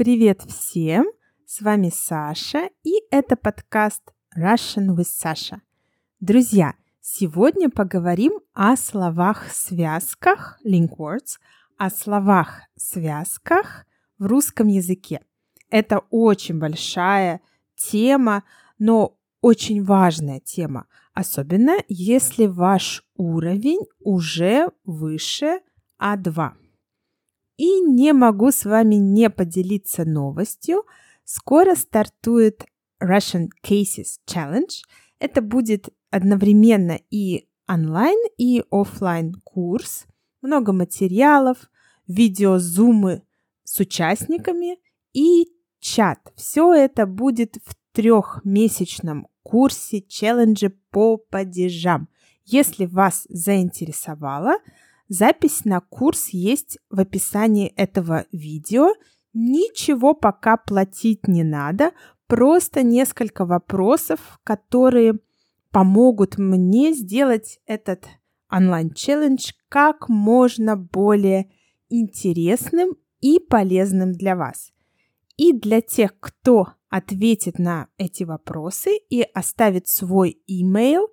Привет всем! С вами Саша, и это подкаст Russian with Sasha. Друзья, сегодня поговорим о словах-связках, link words, о словах-связках в русском языке. Это очень большая тема, но очень важная тема, особенно если ваш уровень уже выше А2. И не могу с вами не поделиться новостью. Скоро стартует Russian Cases Challenge. Это будет одновременно и онлайн, и офлайн курс. Много материалов, видеозумы с участниками и чат. Все это будет в трехмесячном курсе челленджа по падежам. Если вас заинтересовало, Запись на курс есть в описании этого видео. Ничего пока платить не надо, просто несколько вопросов, которые помогут мне сделать этот онлайн-челлендж как можно более интересным и полезным для вас. И для тех, кто ответит на эти вопросы и оставит свой email,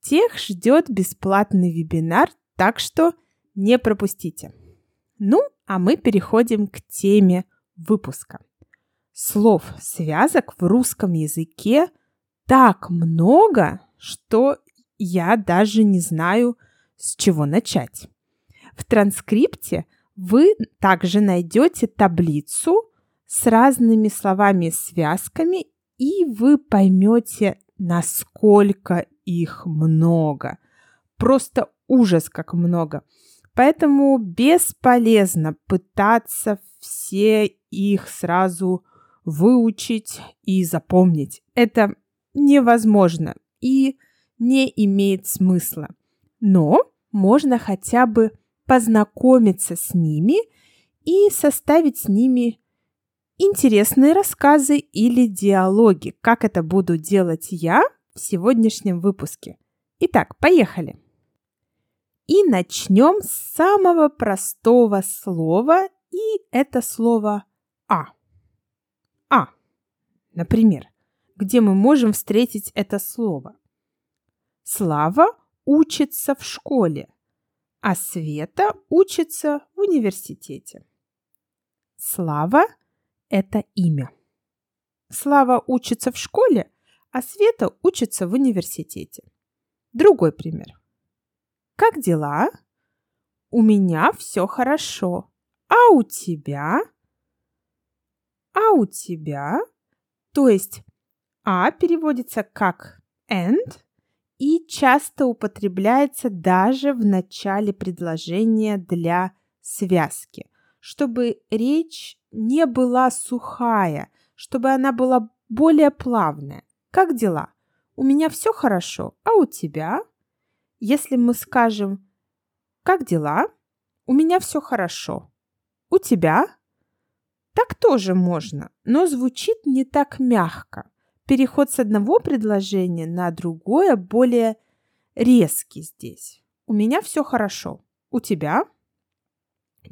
тех ждет бесплатный вебинар, так что не пропустите. Ну, а мы переходим к теме выпуска. Слов, связок в русском языке так много, что я даже не знаю, с чего начать. В транскрипте вы также найдете таблицу с разными словами связками, и вы поймете, насколько их много. Просто ужас, как много. Поэтому бесполезно пытаться все их сразу выучить и запомнить. Это невозможно и не имеет смысла. Но можно хотя бы познакомиться с ними и составить с ними интересные рассказы или диалоги, как это буду делать я в сегодняшнем выпуске. Итак, поехали! И начнем с самого простого слова, и это слово «а». «А», например, где мы можем встретить это слово. Слава учится в школе, а Света учится в университете. Слава – это имя. Слава учится в школе, а Света учится в университете. Другой пример. Как дела? У меня все хорошо. А у тебя? А у тебя? То есть а переводится как and и часто употребляется даже в начале предложения для связки, чтобы речь не была сухая, чтобы она была более плавная. Как дела? У меня все хорошо, а у тебя? Если мы скажем «Как дела?» «У меня все хорошо». «У тебя?» Так тоже можно, но звучит не так мягко. Переход с одного предложения на другое более резкий здесь. У меня все хорошо. У тебя?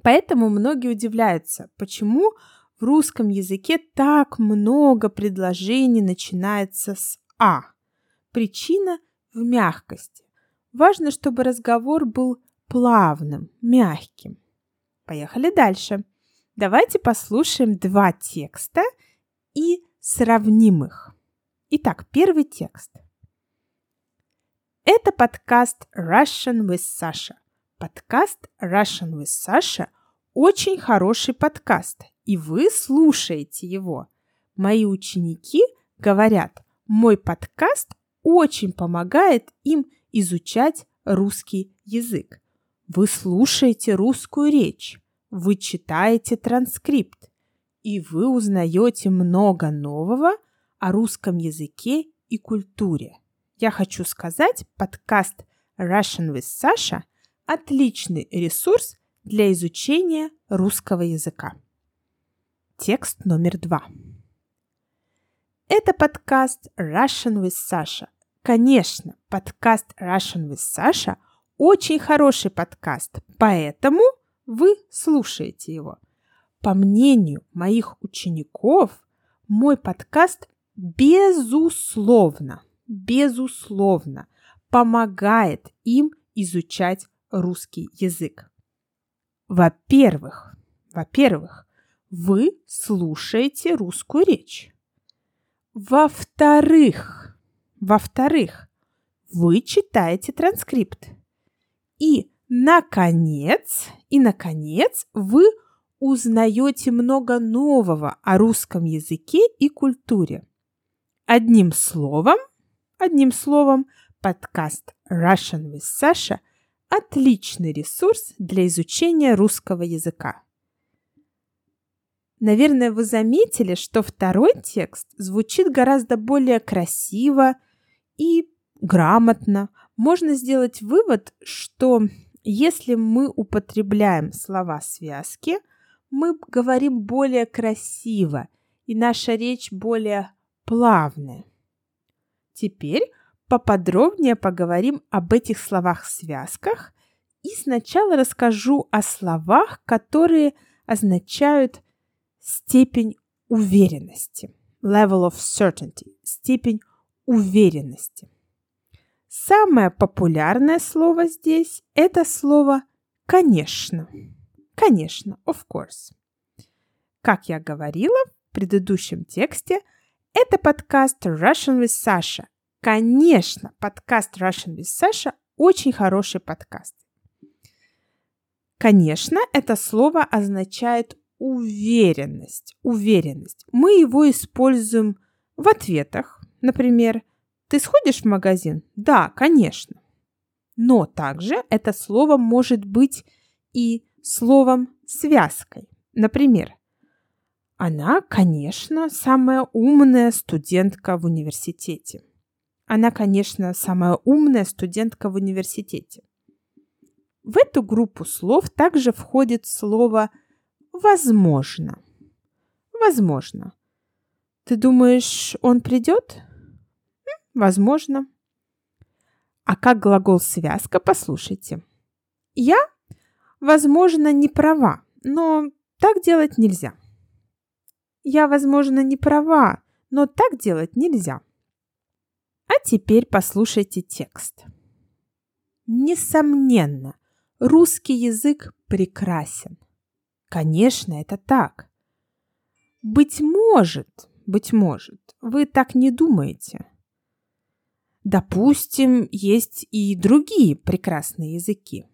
Поэтому многие удивляются, почему в русском языке так много предложений начинается с «а». Причина в мягкости. Важно, чтобы разговор был плавным, мягким. Поехали дальше. Давайте послушаем два текста и сравним их. Итак, первый текст. Это подкаст Russian with Sasha. Подкаст Russian with Sasha очень хороший подкаст, и вы слушаете его. Мои ученики говорят, мой подкаст очень помогает им изучать русский язык. Вы слушаете русскую речь, вы читаете транскрипт, и вы узнаете много нового о русском языке и культуре. Я хочу сказать, подкаст Russian with Sasha – отличный ресурс для изучения русского языка. Текст номер два. Это подкаст Russian with Sasha. Конечно, подкаст Russian with Sasha очень хороший подкаст, поэтому вы слушаете его. По мнению моих учеников, мой подкаст безусловно, безусловно помогает им изучать русский язык. Во-первых, во-первых, вы слушаете русскую речь. Во-вторых, во-вторых, вы читаете транскрипт. И, наконец, и, наконец, вы узнаете много нового о русском языке и культуре. Одним словом, одним словом, подкаст Russian with Sasha – отличный ресурс для изучения русского языка. Наверное, вы заметили, что второй текст звучит гораздо более красиво и грамотно. Можно сделать вывод, что если мы употребляем слова связки, мы говорим более красиво, и наша речь более плавная. Теперь поподробнее поговорим об этих словах-связках и сначала расскажу о словах, которые означают степень уверенности. Level of certainty. Степень уверенности. Самое популярное слово здесь – это слово «конечно». Конечно, of course. Как я говорила в предыдущем тексте, это подкаст Russian with Sasha. Конечно, подкаст Russian with Sasha очень хороший подкаст. Конечно, это слово означает уверенность. Уверенность. Мы его используем в ответах. Например, ты сходишь в магазин? Да, конечно. Но также это слово может быть и словом связкой. Например, она, конечно, самая умная студентка в университете. Она, конечно, самая умная студентка в университете. В эту группу слов также входит слово «возможно». Возможно. Ты думаешь, он придет? Возможно. А как глагол связка, послушайте. Я возможно, не права, но так делать нельзя. Я, возможно, не права, но так делать нельзя. А теперь послушайте текст. Несомненно, русский язык прекрасен. Конечно, это так. Быть может, быть может, вы так не думаете. Допустим, есть и другие прекрасные языки.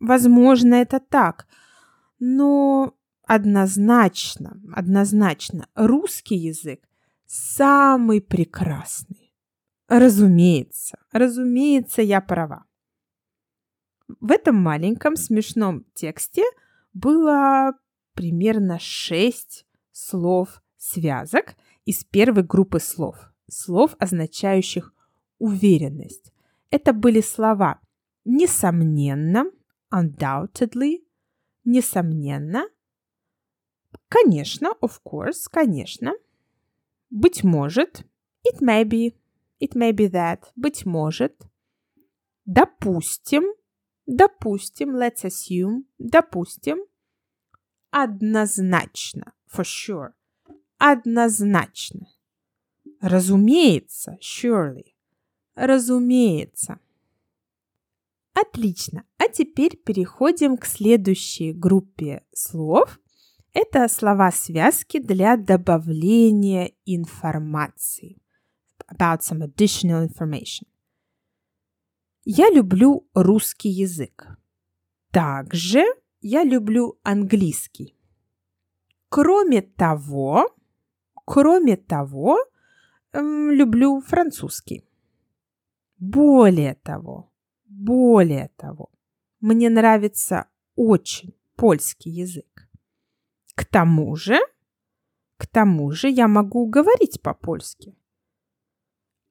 Возможно, это так. Но однозначно, однозначно, русский язык самый прекрасный. Разумеется, разумеется, я права. В этом маленьком смешном тексте было примерно шесть слов связок из первой группы слов. Слов, означающих уверенность. Это были слова «несомненно», undoubtedly, несомненно. Конечно, of course, конечно. Быть может, it may be, it may be that, быть может. Допустим, допустим, let's assume, допустим. Однозначно, for sure, однозначно. Разумеется, surely, разумеется. Отлично. А теперь переходим к следующей группе слов. Это слова-связки для добавления информации. About some additional information. Я люблю русский язык. Также я люблю английский. Кроме того, кроме того, люблю французский. Более того, более того, мне нравится очень польский язык. К тому же, к тому же я могу говорить по-польски.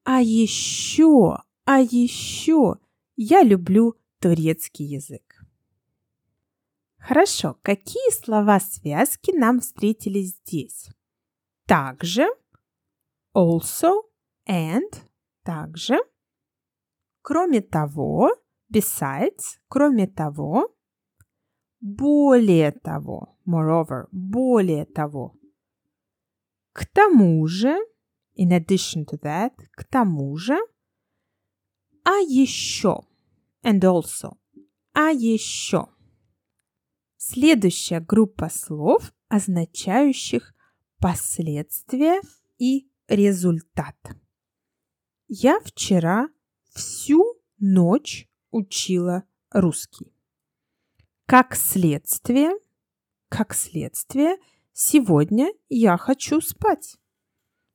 А еще, а еще я люблю турецкий язык. Хорошо, какие слова-связки нам встретились здесь? Также, also, and, также – Кроме того, besides, кроме того, более того, moreover, более того. К тому же, in addition to that, к тому же, а еще, and also, а еще. Следующая группа слов, означающих последствия и результат. Я вчера всю ночь учила русский. Как следствие, как следствие, сегодня я хочу спать.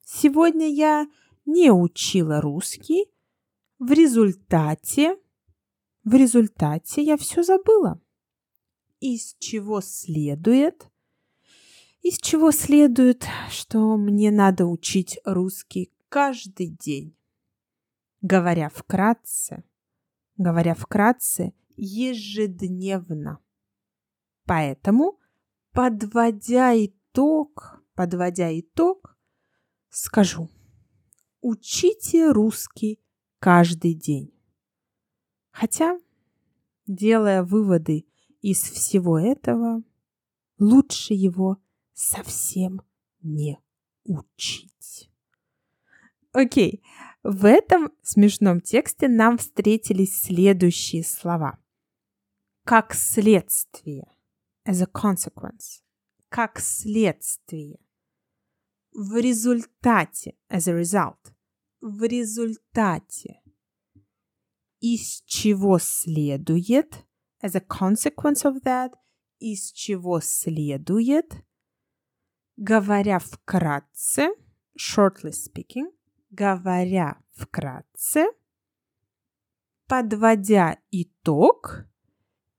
Сегодня я не учила русский. В результате, в результате я все забыла. Из чего следует, из чего следует, что мне надо учить русский каждый день. Говоря вкратце, говоря вкратце, ежедневно. Поэтому, подводя итог, подводя итог, скажу, учите русский каждый день. Хотя, делая выводы из всего этого, лучше его совсем не учить. Окей, в этом смешном тексте нам встретились следующие слова. Как следствие. As a consequence. Как следствие. В результате. As a result. В результате. Из чего следует. As a consequence of that. Из чего следует. Говоря вкратце. Shortly speaking говоря вкратце, подводя итог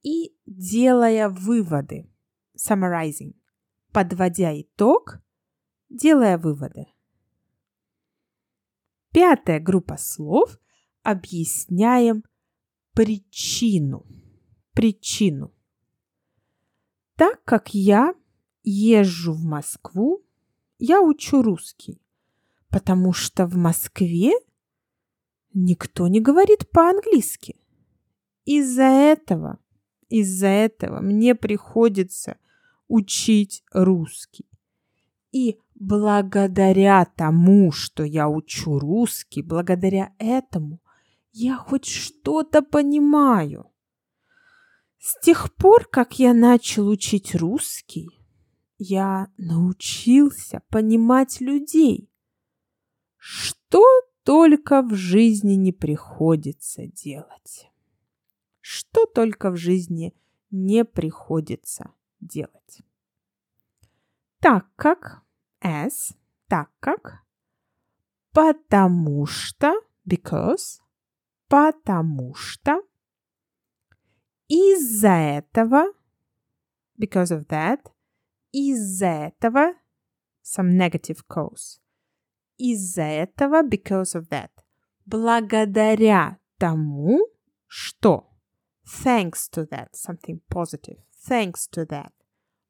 и делая выводы. Summarizing. Подводя итог, делая выводы. Пятая группа слов объясняем причину. Причину. Так как я езжу в Москву, я учу русский потому что в Москве никто не говорит по-английски. Из-за этого, из-за этого мне приходится учить русский. И благодаря тому, что я учу русский, благодаря этому я хоть что-то понимаю. С тех пор, как я начал учить русский, я научился понимать людей. Что только в жизни не приходится делать. Что только в жизни не приходится делать. Так как, as, так как, потому что, because, потому что, из-за этого, because of that, из-за этого, some negative cause, из-за этого, because of that. Благодаря тому, что. Thanks to that, something positive. Thanks to that.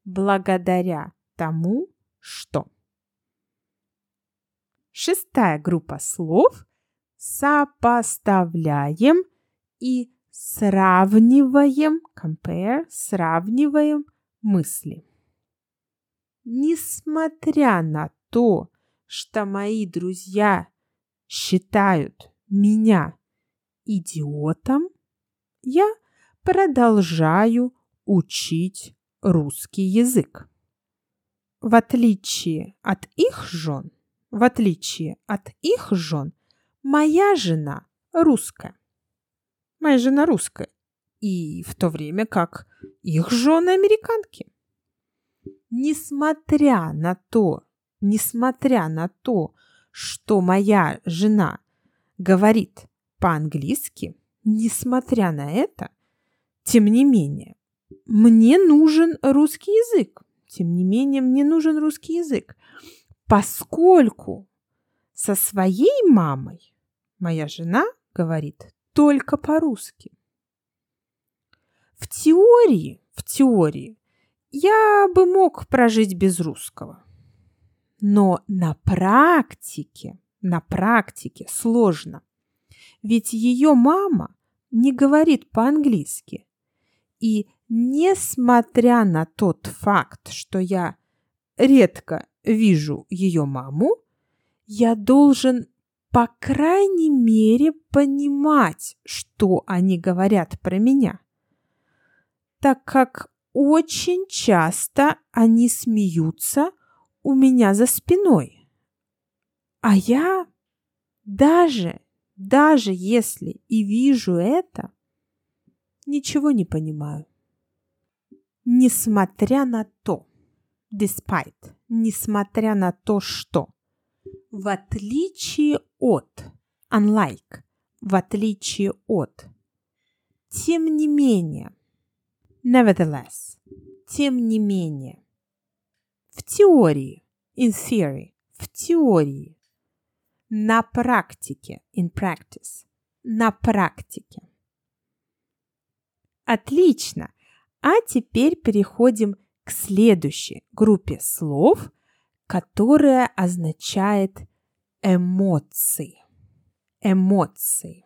Благодаря тому, что. Шестая группа слов сопоставляем и сравниваем, compare, сравниваем мысли. Несмотря на то, что мои друзья считают меня идиотом, я продолжаю учить русский язык. В отличие от их жен, в отличие от их жен, моя жена русская. Моя жена русская. И в то время как их жены американки. Несмотря на то, несмотря на то, что моя жена говорит по-английски, несмотря на это, тем не менее, мне нужен русский язык. Тем не менее, мне нужен русский язык, поскольку со своей мамой моя жена говорит только по-русски. В теории, в теории, я бы мог прожить без русского – но на практике, на практике сложно. Ведь ее мама не говорит по-английски. И несмотря на тот факт, что я редко вижу ее маму, я должен, по крайней мере, понимать, что они говорят про меня. Так как очень часто они смеются у меня за спиной. А я даже, даже если и вижу это, ничего не понимаю. Несмотря на то, despite, несмотря на то, что, в отличие от, unlike, в отличие от, тем не менее, nevertheless, тем не менее, в теории, in theory, в теории, на практике, in practice, на практике. Отлично! А теперь переходим к следующей группе слов, которая означает эмоции. Эмоции.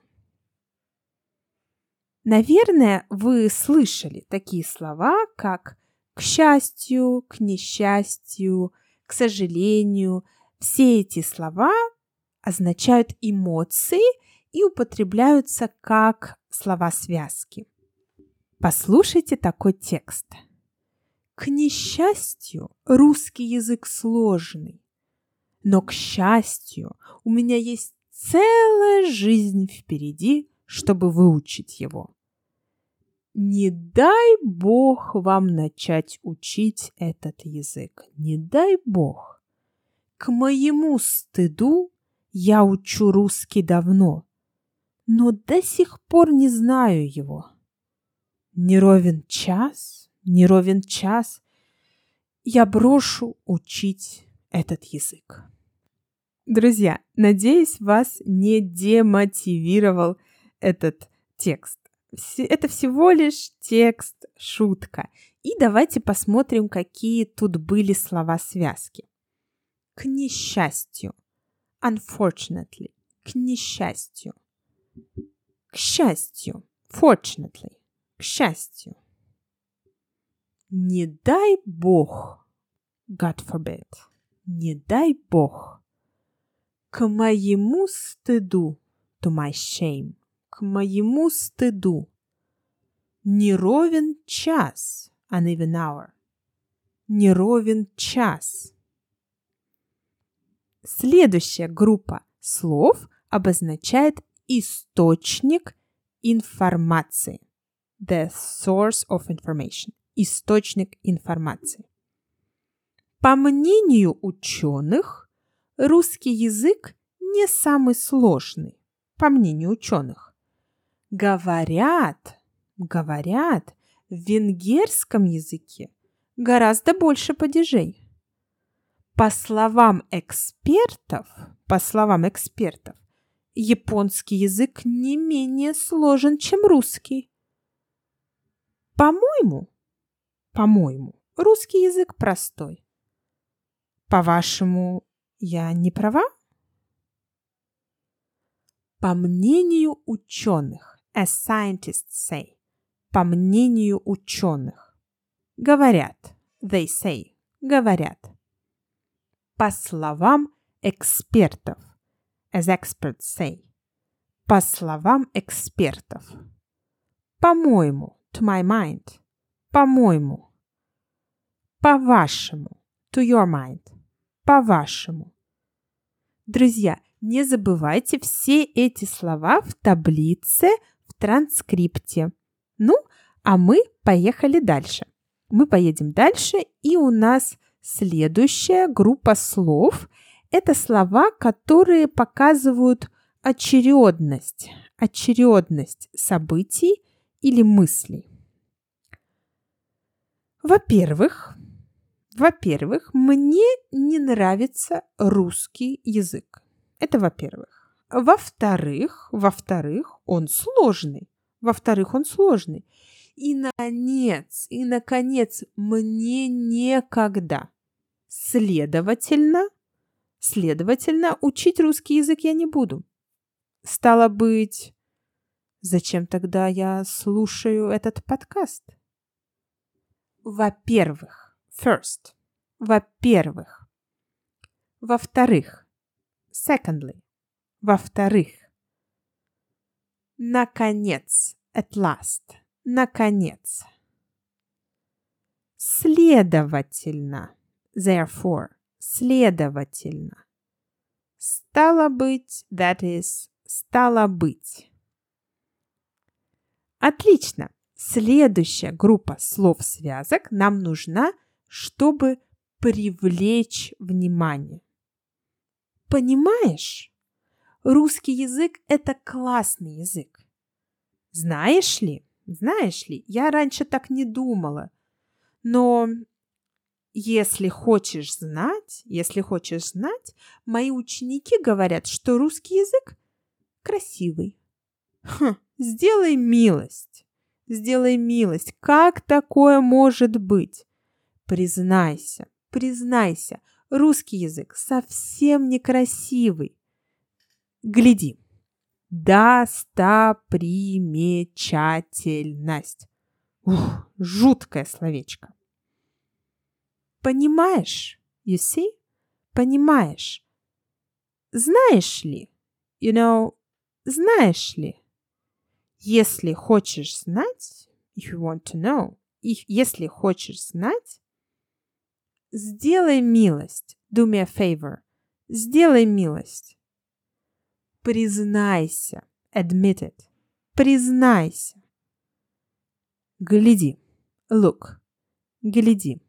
Наверное, вы слышали такие слова, как к счастью, к несчастью, к сожалению. Все эти слова означают эмоции и употребляются как слова-связки. Послушайте такой текст. К несчастью, русский язык сложный. Но, к счастью, у меня есть целая жизнь впереди, чтобы выучить его. Не дай Бог вам начать учить этот язык. Не дай Бог. К моему стыду я учу русский давно, но до сих пор не знаю его. Не ровен час, не ровен час, я брошу учить этот язык. Друзья, надеюсь, вас не демотивировал этот текст. Это всего лишь текст, шутка. И давайте посмотрим, какие тут были слова-связки. К несчастью. Unfortunately. К несчастью. К счастью. Fortunately. К счастью. Не дай Бог, God forbid, не дай Бог, к моему стыду, to my shame, к моему стыду, не ровен час, an even hour, не ровен час. Следующая группа слов обозначает источник информации. The source of information источник информации. По мнению ученых, русский язык не самый сложный, по мнению ученых. Говорят, говорят, в венгерском языке гораздо больше падежей. По словам экспертов, по словам экспертов, японский язык не менее сложен, чем русский. По-моему, по-моему, русский язык простой. По-вашему, я не права? По мнению ученых, as scientists say, по мнению ученых, говорят, they say, говорят. По словам экспертов, as experts say, по словам экспертов. По-моему, to my mind – по-моему. По-вашему. To your mind. По-вашему. Друзья, не забывайте все эти слова в таблице, транскрипте. Ну, а мы поехали дальше. Мы поедем дальше, и у нас следующая группа слов – это слова, которые показывают очередность, очередность событий или мыслей. Во-первых, во-первых, мне не нравится русский язык. Это во-первых. Во-вторых, во-вторых, он сложный. Во-вторых, он сложный. И, наконец, и, наконец, мне некогда. Следовательно, следовательно, учить русский язык я не буду. Стало быть, зачем тогда я слушаю этот подкаст? Во-первых. First. Во-первых. Во-вторых. Secondly. Во-вторых. Наконец. At last. Наконец. Следовательно. Therefore. Следовательно. Стало быть, that is, стало быть. Отлично. Следующая группа слов-связок нам нужна, чтобы привлечь внимание. Понимаешь? Русский язык – это классный язык. Знаешь ли, знаешь ли, я раньше так не думала. Но если хочешь знать, если хочешь знать, мои ученики говорят, что русский язык красивый. Хм, сделай милость, сделай милость. Как такое может быть? Признайся, признайся, русский язык совсем некрасивый. Гляди. Достопримечательность. Ух, жуткое словечко. Понимаешь? You see? Понимаешь? Знаешь ли? You know, знаешь ли? Если хочешь знать, if you want to know, if, если хочешь знать, сделай милость, do me a favor, сделай милость. Признайся, admit it, признайся. Гляди, look, гляди.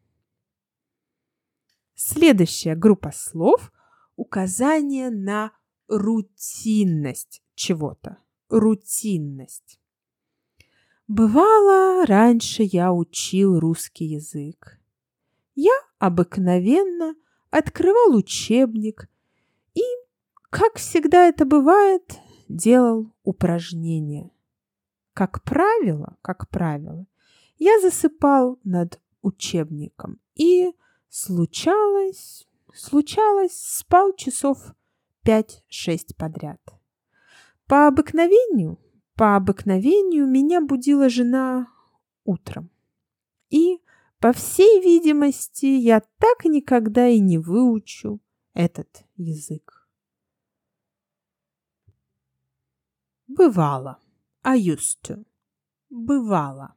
Следующая группа слов – указание на рутинность чего-то. Рутинность. Бывало, раньше я учил русский язык. Я обыкновенно открывал учебник и, как всегда это бывает, делал упражнения. Как правило, как правило, я засыпал над учебником и случалось, случалось, спал часов 5-6 подряд. По обыкновению, по обыкновению меня будила жена утром. И, по всей видимости, я так никогда и не выучу этот язык. Бывало. I used to. Бывало.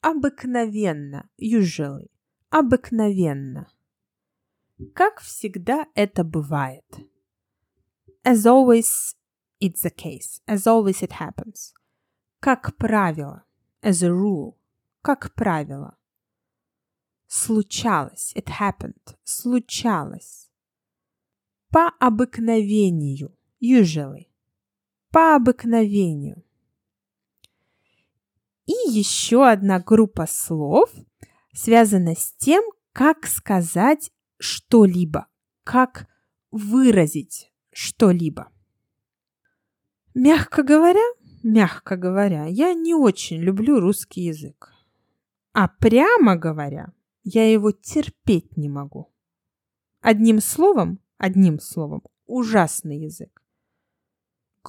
Обыкновенно. Usually. Обыкновенно. Как всегда это бывает. As always it's the case. As always it happens. Как правило. As a rule. Как правило. Случалось. It happened. Случалось. По обыкновению. Usually. По обыкновению. И еще одна группа слов связана с тем, как сказать что-либо, как выразить что-либо. Мягко говоря, мягко говоря, я не очень люблю русский язык. А прямо говоря, я его терпеть не могу. Одним словом, одним словом, ужасный язык.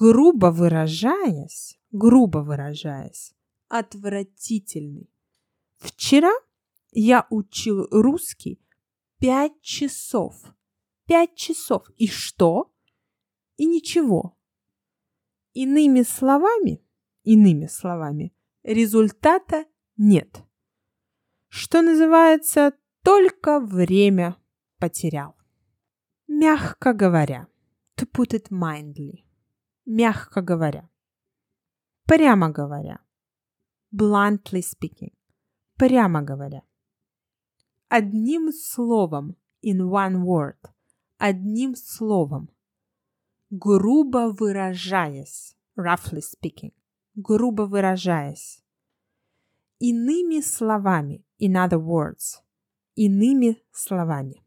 Грубо выражаясь, грубо выражаясь, отвратительный. Вчера я учил русский пять часов. Пять часов. И что? И ничего. Иными словами, иными словами, результата нет. Что называется, только время потерял. Мягко говоря, to put it mildly, мягко говоря, прямо говоря, bluntly speaking, прямо говоря. Одним словом, in one word, одним словом – грубо выражаясь, roughly speaking, грубо выражаясь. Иными словами, in other words, иными словами.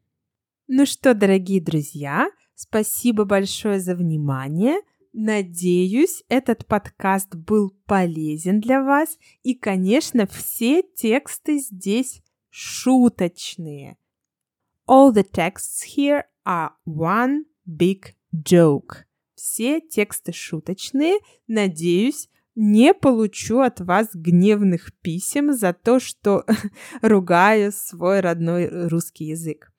Ну что, дорогие друзья, спасибо большое за внимание. Надеюсь, этот подкаст был полезен для вас. И, конечно, все тексты здесь шуточные. All the texts here are one big joke. Все тексты шуточные. Надеюсь, не получу от вас гневных писем за то, что ругаю свой родной русский язык.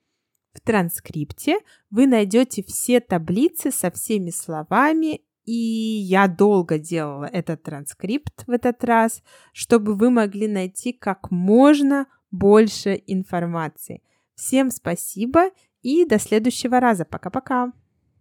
В транскрипте вы найдете все таблицы со всеми словами, и я долго делала этот транскрипт в этот раз, чтобы вы могли найти как можно больше информации. Всем спасибо и до следующего раза. Пока-пока.